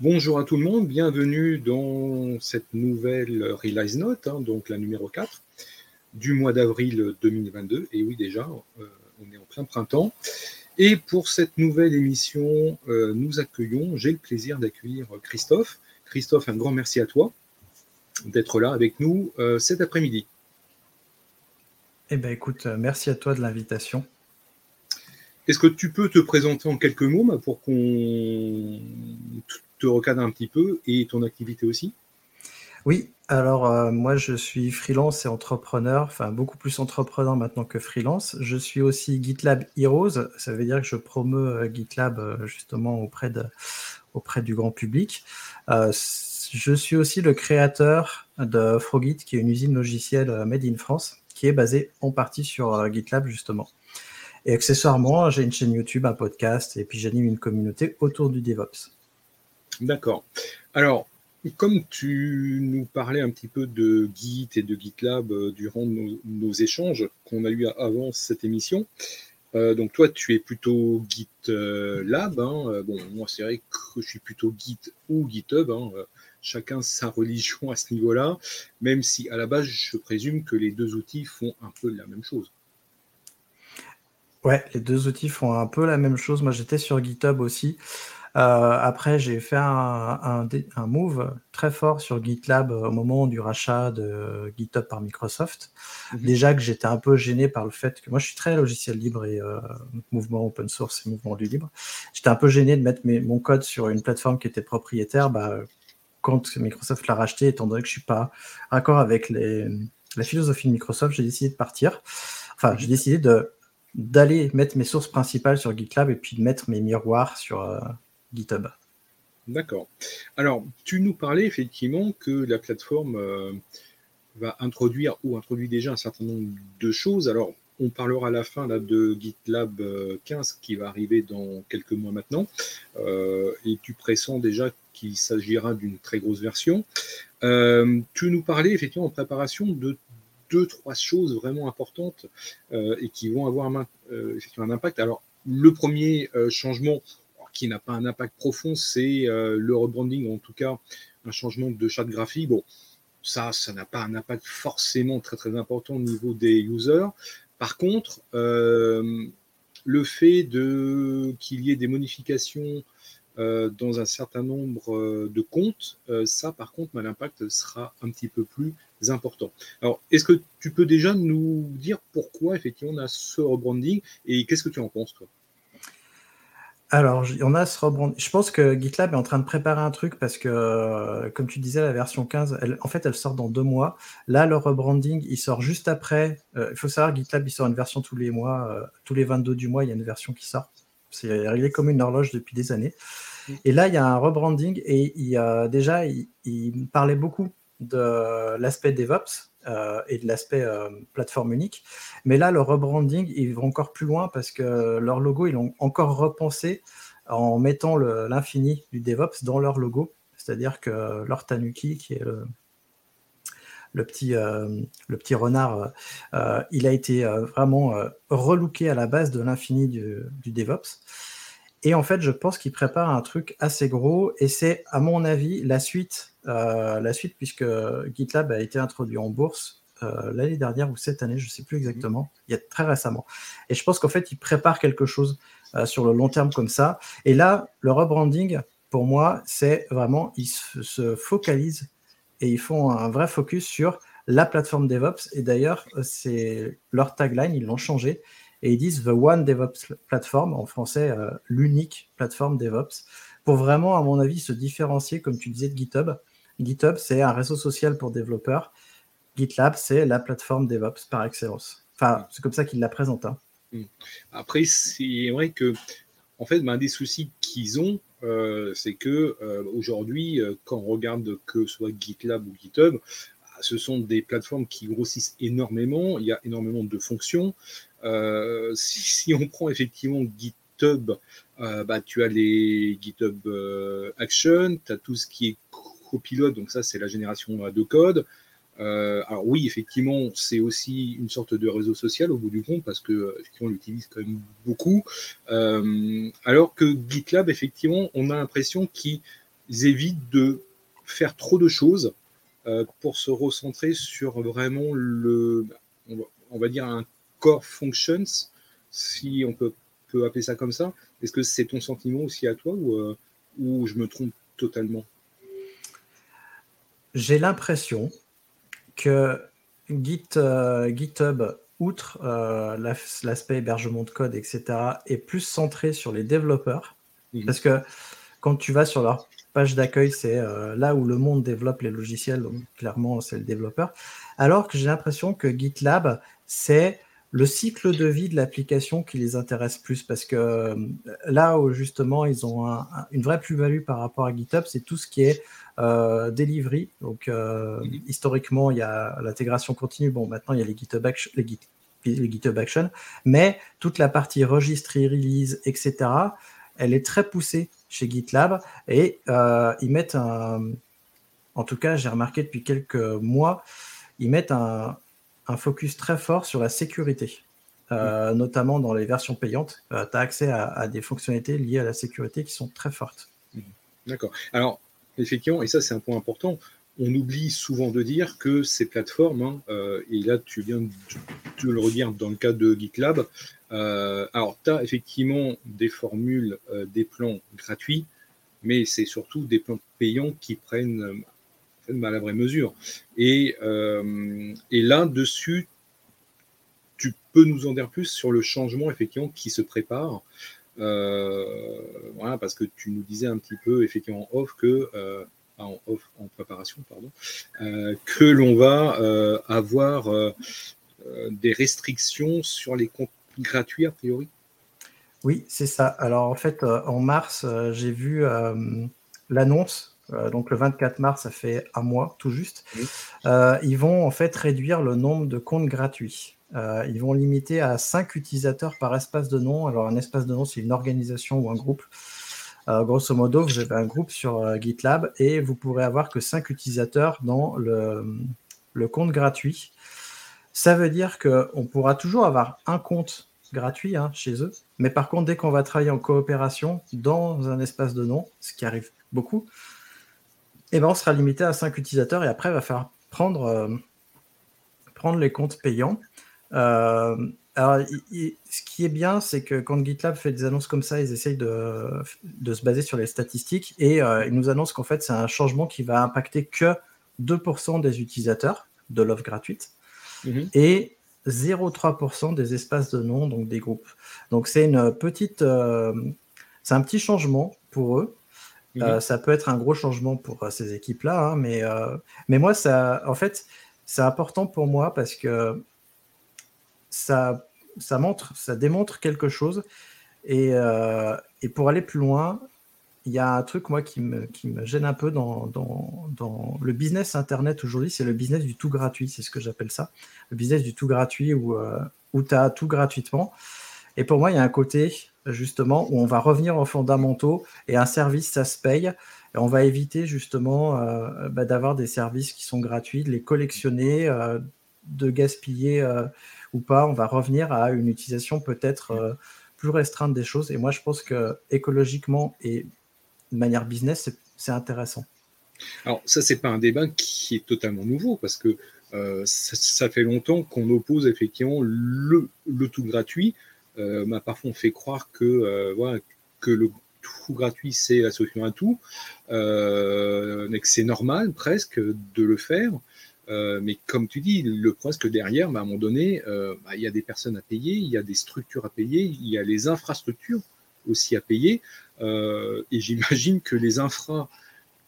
Bonjour à tout le monde, bienvenue dans cette nouvelle Realize Note, hein, donc la numéro 4 du mois d'avril 2022. Et oui, déjà, euh, on est en plein printemps. Et pour cette nouvelle émission, euh, nous accueillons, j'ai le plaisir d'accueillir Christophe. Christophe, un grand merci à toi d'être là avec nous euh, cet après-midi. Eh bien, écoute, merci à toi de l'invitation. Est-ce que tu peux te présenter en quelques mots pour qu'on te recadre un petit peu et ton activité aussi? Oui, alors euh, moi je suis freelance et entrepreneur, enfin beaucoup plus entrepreneur maintenant que freelance. Je suis aussi GitLab Heroes, ça veut dire que je promeus euh, GitLab euh, justement auprès, de, auprès du grand public. je suis aussi le créateur de Frogit, qui est une usine logicielle made in France, qui est basée en partie sur GitLab justement. Et accessoirement, j'ai une chaîne YouTube, un podcast, et puis j'anime une communauté autour du DevOps. D'accord. Alors, comme tu nous parlais un petit peu de Git et de GitLab euh, durant nos, échanges qu'on a eu avant cette émission, euh, donc toi tu es plutôt GitLab. Hein, bon, moi c'est vrai que je suis plutôt Git ou GitHub. Hein, chacun sa religion à ce niveau-là, même si à la base je présume que les deux outils font un peu la même chose. Ouais, les deux outils font un peu la même chose. Moi j'étais sur GitHub aussi. Euh, après, j'ai fait un, un, move très fort sur GitLab au moment du rachat de GitHub par Microsoft. Mhm. Déjà que j'étais un peu gêné par le fait que moi, je suis très logiciel libre et euh, mouvement open source et mouvement du libre. J'étais un peu gêné de mettre mon code sur une plateforme qui était propriétaire. Bah, quand Microsoft l'a racheté, étant donné que je suis pas d'accord avec les, la philosophie de Microsoft, j'ai décidé de partir. Enfin, j'ai décidé de d'aller mettre mes sources principales sur GitLab et puis de mettre mes miroirs sur, euh, GitHub. D'accord. Alors, tu nous parlais effectivement que la plateforme euh, va introduire ou introduit déjà un certain nombre de choses. Alors, on parlera à la fin de GitLab 15 euh, qui va arriver dans quelques mois maintenant. Euh, et tu pressens déjà qu'il s'agira d'une très grosse version. tu nous parlais effectivement en préparation de deux, trois choses vraiment importantes et qui vont avoir un impact. Alors, le premier changement, qui n'a pas un impact profond, c'est euh, le rebranding, en tout cas un changement de charte graphique. Bon, ça, ça n'a pas un impact forcément très très important au niveau des users. Par contre, euh, le fait qu'il y ait des modifications euh, dans un certain nombre de comptes, ça par contre, l'impact sera un petit peu plus important. Alors, est-ce que tu peux déjà nous dire pourquoi effectivement on a ce rebranding et qu'est-ce que tu en penses toi? Alors, on a ce rebranding. Je pense que GitLab est en train de préparer un truc parce que, euh, comme tu disais, la version 15, elle, en fait, elle sort dans deux mois. Là, le rebranding, il sort juste après. Euh, il faut savoir, GitLab, il sort une version tous les mois. Euh, tous les 22 du mois, il y a une version qui sort. C'est réglé comme une horloge depuis des années. Et là, il y a un rebranding et il, a déjà, il, il parlait beaucoup de l'aspect DevOps euh, et de l'aspect euh, plateforme unique. Mais là, le rebranding, ils vont encore plus loin parce que leur logo, ils l'ont encore repensé en mettant l'infini du DevOps dans leur logo. C'est-à-dire que leur Tanuki, qui est le, petit, euh, le petit renard, il a été vraiment relooké à la base de l'infini du, du, DevOps. Et en fait, je pense qu'il prépare un truc assez gros et c'est, à mon avis, la suite euh, la suite, puisque GitLab a été introduit en bourse euh, l'année dernière ou cette année, je ne sais plus exactement, il y a très récemment. Et je pense qu'en fait, ils préparent quelque chose euh, sur le long terme comme ça. Et là, le rebranding, pour moi, c'est vraiment, ils se, focalisent et ils font un vrai focus sur la plateforme DevOps. Et d'ailleurs, c'est leur tagline, ils l'ont changé. Et ils disent The One DevOps Platform, en français, l'unique plateforme DevOps, pour vraiment, à mon avis, se différencier, comme tu disais, de GitHub. GitHub, c'est un réseau social pour développeurs. GitLab, c'est la plateforme DevOps par excellence. Enfin, c'est comme ça qu'il la présente. Hein. Hmm. Après, c'est vrai que, en fait, un des soucis qu'ils ont, euh, c'est que euh, aujourd'hui, euh, quand on regarde que ce soit GitLab ou GitHub, ce sont des plateformes qui grossissent énormément. Il y a énormément de fonctions. Si, on prend effectivement GitHub, bah, tu as les GitHub Action, tu as tout ce qui est copilote, donc ça c'est la génération de code. Euh, alors oui, effectivement, c'est aussi une sorte de réseau social au bout du compte parce que on l'utilise quand même beaucoup. Euh, alors que GitLab, effectivement, on a l'impression qu'il évitent de faire trop de choses pour se recentrer sur vraiment le, on va, dire un core functions, si on peut, peut appeler ça comme ça. Est-ce que c'est ton sentiment aussi à toi ou, ou je me trompe totalement? J'ai l'impression que Git, GitHub outre euh, l'aspect hébergement de code, etc., est plus centré sur les développeurs. Mhm. Parce que quand tu vas sur leur page d'accueil, c'est euh, là où le monde développe les logiciels, donc clairement, c'est le développeur. Alors que j'ai l'impression que GitLab, c'est le cycle de vie de l'application qui les intéresse plus parce que euh, là où justement ils ont une vraie plus-value par rapport à GitHub, c'est tout ce qui est euh, delivery. Donc euh, mhm. historiquement, il y a l'intégration continue. Bon, maintenant il y a les GitHub, Action, les, GitHub Action, mais toute la partie registre, release, etc. Elle est très poussée chez GitLab et ils mettent un, en tout cas, j'ai remarqué depuis quelques mois, ils mettent un, un focus très fort sur la sécurité, euh, mm. notamment dans les versions payantes. Euh, tu as accès à, des fonctionnalités liées à la sécurité qui sont très fortes. Mm. D'accord. Alors, effectivement, et ça c'est un point important, on oublie souvent de dire que ces plateformes, hein, euh, et là tu viens de, le redire dans le cas de GitLab, alors tu as effectivement des formules, des plans gratuits, mais c'est surtout des plans payants qui prennent la vraie mesure. Et, euh, et là-dessus, tu peux nous en dire plus sur le changement effectivement qui se prépare. Euh, voilà, parce que tu nous disais un petit peu effectivement en off que euh, en off en préparation pardon que l'on va avoir des restrictions sur les comptes gratuits a priori. Oui, c'est ça. Alors en fait, en mars, j'ai vu l'annonce euh, donc le 24 mars, ça fait un mois tout juste, euh, ils vont en fait réduire le nombre de comptes gratuits. Euh, ils vont limiter à 5 utilisateurs par espace de nom. Alors un espace de nom, c'est une organisation ou un groupe. grosso modo, vous avez un groupe sur GitLab et vous pourrez avoir que 5 utilisateurs dans le, compte gratuit. Ça veut dire qu'on pourra toujours avoir un compte gratuit hein, chez eux, mais par contre, dès qu'on va travailler en coopération dans un espace de nom, ce qui arrive beaucoup, eh ben, on sera limité à 5 utilisateurs et après, il va falloir prendre, euh, prendre les comptes payants. Euh, alors, ce qui est bien, c'est que quand GitLab fait des annonces comme ça, ils essayent de, de se baser sur les statistiques et euh, ils nous annoncent qu'en fait, c'est un changement qui va impacter que 2% des utilisateurs de l'offre gratuite mhm. et 0,3% des espaces de nom, donc des groupes. Donc, c'est une petite, c'est un petit changement pour eux. Euh, ça peut être un gros changement pour euh, ces équipes-là, hein, mais, euh, mais moi, ça, en fait, c'est important pour moi parce que ça, ça montre, ça démontre quelque chose. Et, et pour aller plus loin, il y a un truc, moi, qui me, qui me gêne un peu dans, dans, dans le business Internet aujourd'hui, c'est le business du tout gratuit, c'est ce que j'appelle ça. Le business du tout gratuit où, où tu as tout gratuitement. Et pour moi, il y a un côté, justement, où on va revenir aux fondamentaux et un service, ça se paye. Et on va éviter justement euh, bah, d'avoir des services qui sont gratuits, de les collectionner, euh, de gaspiller euh, ou pas. On va revenir à une utilisation peut-être plus restreinte des choses. Et moi, je pense que écologiquement et de manière business, c'est intéressant. Alors ça, c'est pas un débat qui est totalement nouveau parce que ça, fait longtemps qu'on oppose effectivement le, le tout gratuit euh, m'a parfois fait croire que, euh, voilà, que le tout gratuit, c'est la solution à tout, euh, mais que c'est normal presque de le faire. mais comme tu dis, le problème, que derrière, bah, à un moment donné, bah, il y a des personnes à payer, il y a des structures à payer, il y a les infrastructures aussi à payer. et j'imagine que les infras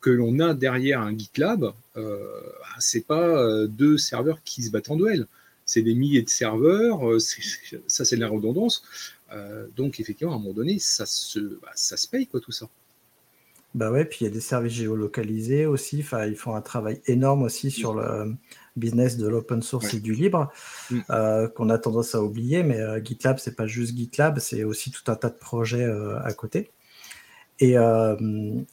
que l'on a derrière un GitLab, euh, bah, c'est pas deux serveurs qui se battent en duel c'est des milliers de serveurs, euh, ça c'est de la redondance. Euh, donc effectivement, à un moment donné, ça se, bah, ça se paye quoi tout ça. Bah ouais, puis il y a des services géolocalisés aussi. Enfin, ils font un travail énorme aussi sur le business de l'open source et du libre, euh, qu'on a tendance à oublier. Mais GitLab, c'est pas juste GitLab, c'est aussi tout un tas de projets à côté. Et, euh,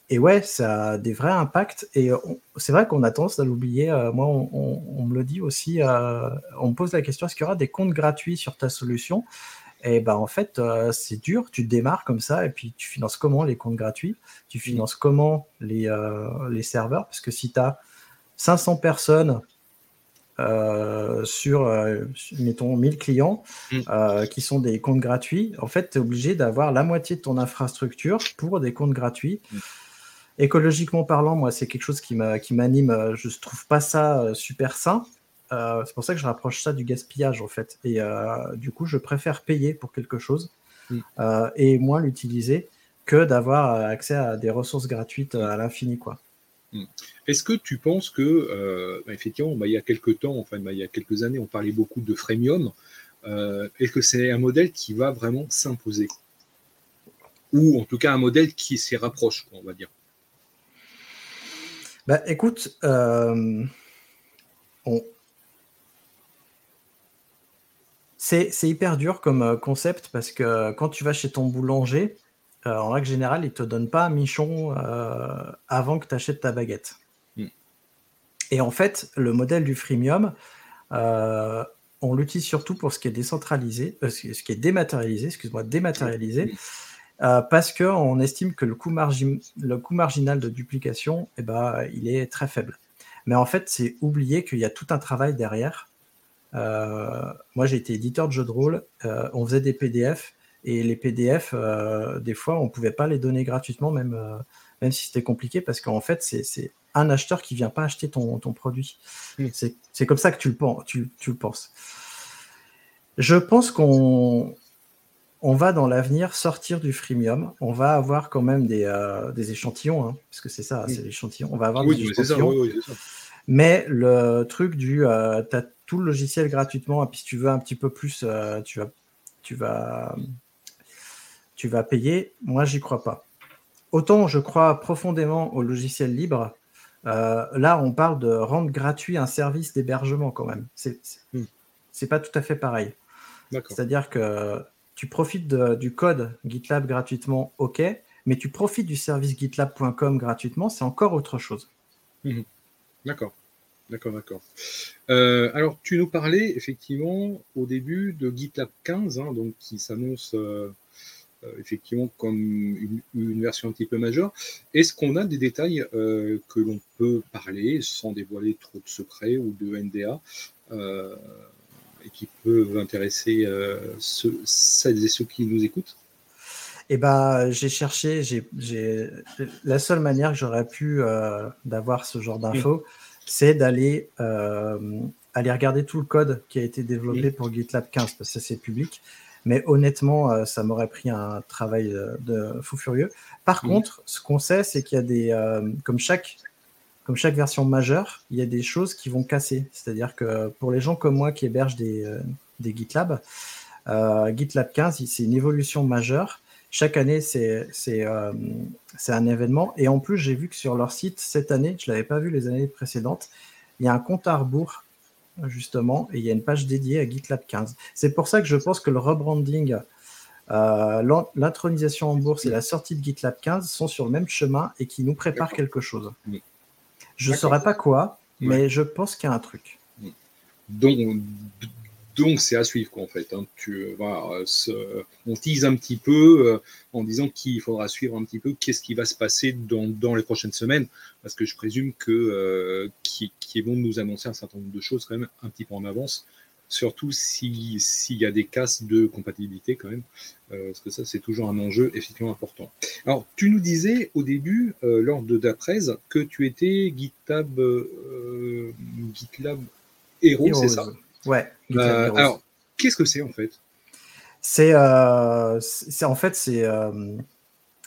et, ouais, ça a des vrais impacts. Et c'est vrai qu'on a tendance à l'oublier. Euh, moi, on, me le dit aussi. Euh, on me pose la question est-ce qu'il y aura des comptes gratuits sur ta solution? Et ben en fait, c'est dur. Tu démarres comme ça, et puis tu finances comment les comptes gratuits? Tu mmh. finances comment les, les serveurs? Parce que si tu as 500 personnes euh, sur, mettons, 1000 clients mmh. qui sont des comptes gratuits, en fait, tu es obligé d'avoir la moitié de ton infrastructure pour des comptes gratuits. Mmh. Écologiquement parlant, moi, c'est quelque chose qui m'anime. Je ne trouve pas ça super sain. Euh, c'est pour ça que je rapproche ça du gaspillage en fait. Et euh, du coup, je préfère payer pour quelque chose mm. euh, et moins l'utiliser que d'avoir accès à des ressources gratuites à l'infini, quoi. Mm. Est-ce que tu penses que, bah, effectivement, bah, il y a quelques temps, enfin, bah, il y a quelques années, on parlait beaucoup de freemium. Est-ce que c'est un modèle qui va vraiment s'imposer? Ou en tout cas un modèle qui s'y rapproche, on va dire écoute, on, c'est hyper dur comme euh, concept parce que quand tu vas chez ton boulanger, euh, en règle générale, il ne te donne pas un michon euh, avant que tu achètes ta baguette. Mm. Et en fait, le modèle du freemium, on l'utilise surtout pour ce qui est décentralisé, ce qui est dématérialisé, excuse-moi, dématérialisé, parce qu'on estime que le coût, le coût, marginal de duplication, eh ben, il est très faible. Mais en fait, c'est oublier qu'il y a tout un travail derrière euh, moi, j'ai été éditeur de jeux de rôle. Euh, on faisait des PDF et les PDF, euh, des fois, on ne pouvait pas les donner gratuitement, même, même si c'était compliqué, parce qu'en fait, c'est un acheteur qui ne vient pas acheter ton, ton produit. C'est comme ça que tu le, tu, tu le penses. Je pense qu'on on va dans l'avenir sortir du freemium. On va avoir quand même des, des échantillons, hein, parce que c'est ça, c'est l'échantillon. On va avoir des échantillons. mais le truc du euh, tout le logiciel gratuitement. Et puis si tu veux un petit peu plus, euh, tu, vas, tu, vas, tu vas payer. Moi, j'y crois pas. Autant je crois profondément au logiciel libre. Euh, là, on parle de rendre gratuit un service d'hébergement quand même. C'est n'est hmm. pas tout à fait pareil. C'est-à-dire que tu profites du code GitLab gratuitement, ok, mais tu profites du service gitlab.com gratuitement, c'est encore autre chose. Hmm. D'accord. D'accord, d'accord. Euh, alors, tu nous parlais effectivement au début de GitLab 15, hein, donc qui s'annonce euh, effectivement comme une, version un petit peu majeure. Est-ce qu'on a des détails que l'on peut parler sans dévoiler trop de secrets ou de NDA et qui peuvent intéresser ceux, celles et ceux qui nous écoutent? Eh ben, j'ai cherché, j'ai la seule manière que j'aurais pu d'avoir ce genre d'infos, c'est d'aller euh, aller regarder tout le code qui a été développé pour GitLab 15, parce que c'est public. Mais honnêtement, euh, ça m'aurait pris un travail euh, de fou furieux. Par contre, ce qu'on sait, c'est qu'il y a des, comme chaque, comme chaque version majeure, il y a des choses qui vont casser. C'est-à-dire que pour les gens comme moi qui hébergent des, des GitLab, GitLab 15, c'est une évolution majeure chaque année, c'est euh, un événement. Et en plus, j'ai vu que sur leur site, cette année, je ne l'avais pas vu les années précédentes, il y a un compte à rebours, justement, et il y a une page dédiée à GitLab 15. C'est pour ça que je pense que le rebranding, euh, l'intronisation en bourse et la sortie de GitLab 15 sont sur le même chemin et qui nous préparent quelque chose. Je ne saurais pas quoi, mais je pense qu'il y a un truc. Donc, donc c'est à suivre en fait. Hein. Tu, on tease un petit peu euh, en disant qu'il faudra suivre un petit peu qu'est-ce qui va se passer dans, les prochaines semaines, parce que je présume que euh, qui, vont nous annoncer un certain nombre de choses quand même un petit peu en avance, surtout s'il y a des casses de compatibilité quand même, euh, parce que ça c'est toujours un enjeu effectivement important. Alors tu nous disais au début lors de d'après que tu étais GitLab GitLab héros, c'est ça? Ouais. Euh, alors, qu'est-ce que c'est en fait? C'est euh, en fait c'est euh,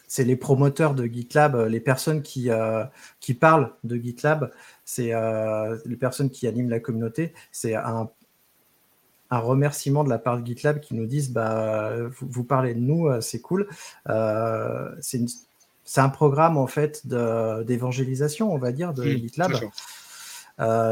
c'est les promoteurs de GitLab, les personnes qui, qui parlent de GitLab, c'est les personnes qui animent la communauté. C'est un, un, remerciement de la part de GitLab qui nous disent bah, vous, parlez de nous, c'est cool. c'est un programme en fait d'évangélisation, on va dire, de mmh, GitLab.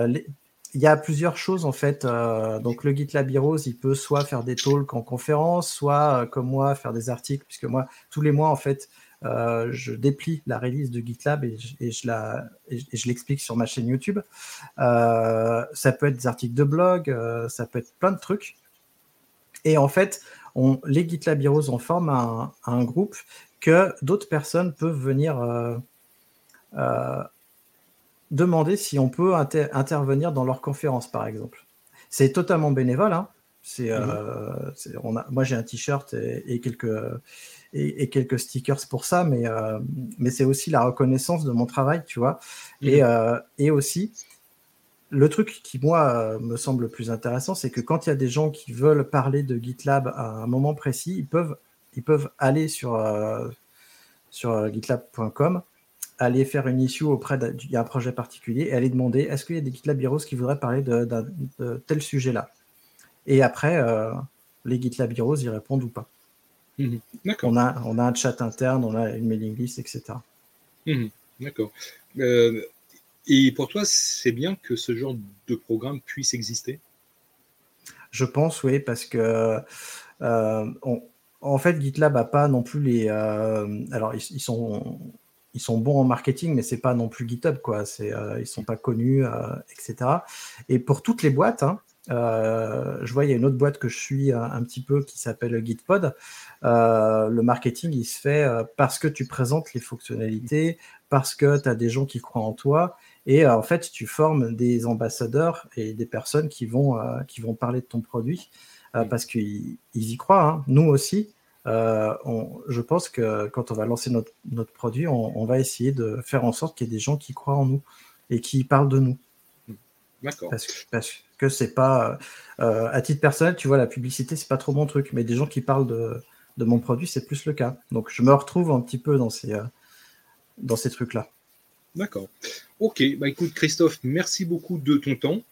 Les, il y a plusieurs choses en fait. Euh, donc le GitLab Heroes, il peut soit faire des talks en conférence, soit euh, comme moi faire des articles, puisque moi tous les mois en fait, euh, je déplie la release de GitLab et je, l'explique sur ma chaîne YouTube. ça peut être des articles de blog, ça peut être plein de trucs. Et en fait, les GitLab Heroes en forment un groupe que d'autres personnes peuvent venir demander si on peut intervenir dans leur conférence, par exemple. C'est totalement bénévole. Hein. C'est, euh, mhm. on a, moi, j'ai un t-shirt et, quelques, et, quelques stickers pour ça, mais, euh, mais c'est aussi la reconnaissance de mon travail, tu vois. Et, mhm. euh, et aussi, le truc qui, moi, me semble le plus intéressant, c'est que quand il y a des gens qui veulent parler de GitLab à un moment précis, ils peuvent, ils peuvent aller sur, sur gitlab.com aller faire une issue auprès d'un projet particulier et aller demander est-ce qu'il y a des GitLab Heroes qui voudraient parler de, tel sujet-là? Et après, euh, les GitLab Heroes y répondent ou pas. Mhm. on, a, on a un chat interne, on a une mailing list, etc. Mhm. D'accord. Euh, et pour toi, c'est bien que ce genre de programme puisse exister? Je pense, oui, parce que euh, en fait, GitLab n'a pas non plus les. alors, ils, sont ils sont bons en marketing, mais c'est pas non plus GitHub, quoi. C'est, euh, ils sont pas connus, euh, etc. Et pour toutes les boîtes, hein, euh, je vois, il y a une autre boîte que je suis un, petit peu qui s'appelle Gitpod. le marketing, il se fait parce que tu présentes les fonctionnalités, parce que tu as des gens qui croient en toi. Et en fait, tu formes des ambassadeurs et des personnes qui vont, qui vont parler de ton produit parce qu'ils y croient. Hein. Nous aussi, euh, je pense que quand on va lancer notre, notre produit, on, va essayer de faire en sorte qu'il y ait des gens qui croient en nous et qui parlent de nous. D'accord. Parce, que c'est pas, euh, à titre personnel, tu vois, la publicité, c'est pas trop mon truc, mais des gens qui parlent de, de mon produit, c'est plus le cas. Donc je me retrouve un petit peu dans ces, euh, dans ces trucs-là. D'accord. Ok, bah écoute Christophe, merci beaucoup de ton temps.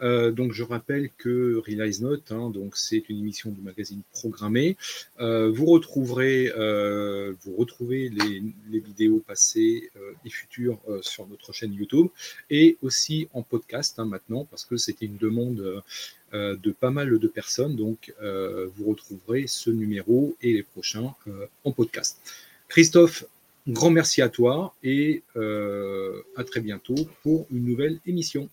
Euh, donc je rappelle que Realize Note, hein, donc c'est une émission du magazine programmé. Euh, vous retrouverez, euh, vous retrouvez les, vidéos passées et futures sur notre chaîne YouTube et aussi en podcast hein, maintenant parce que c'était une demande de pas mal de personnes. Donc vous retrouverez ce numéro et les prochains en podcast. Christophe, Grand merci à toi et euh, à très bientôt pour une nouvelle émission.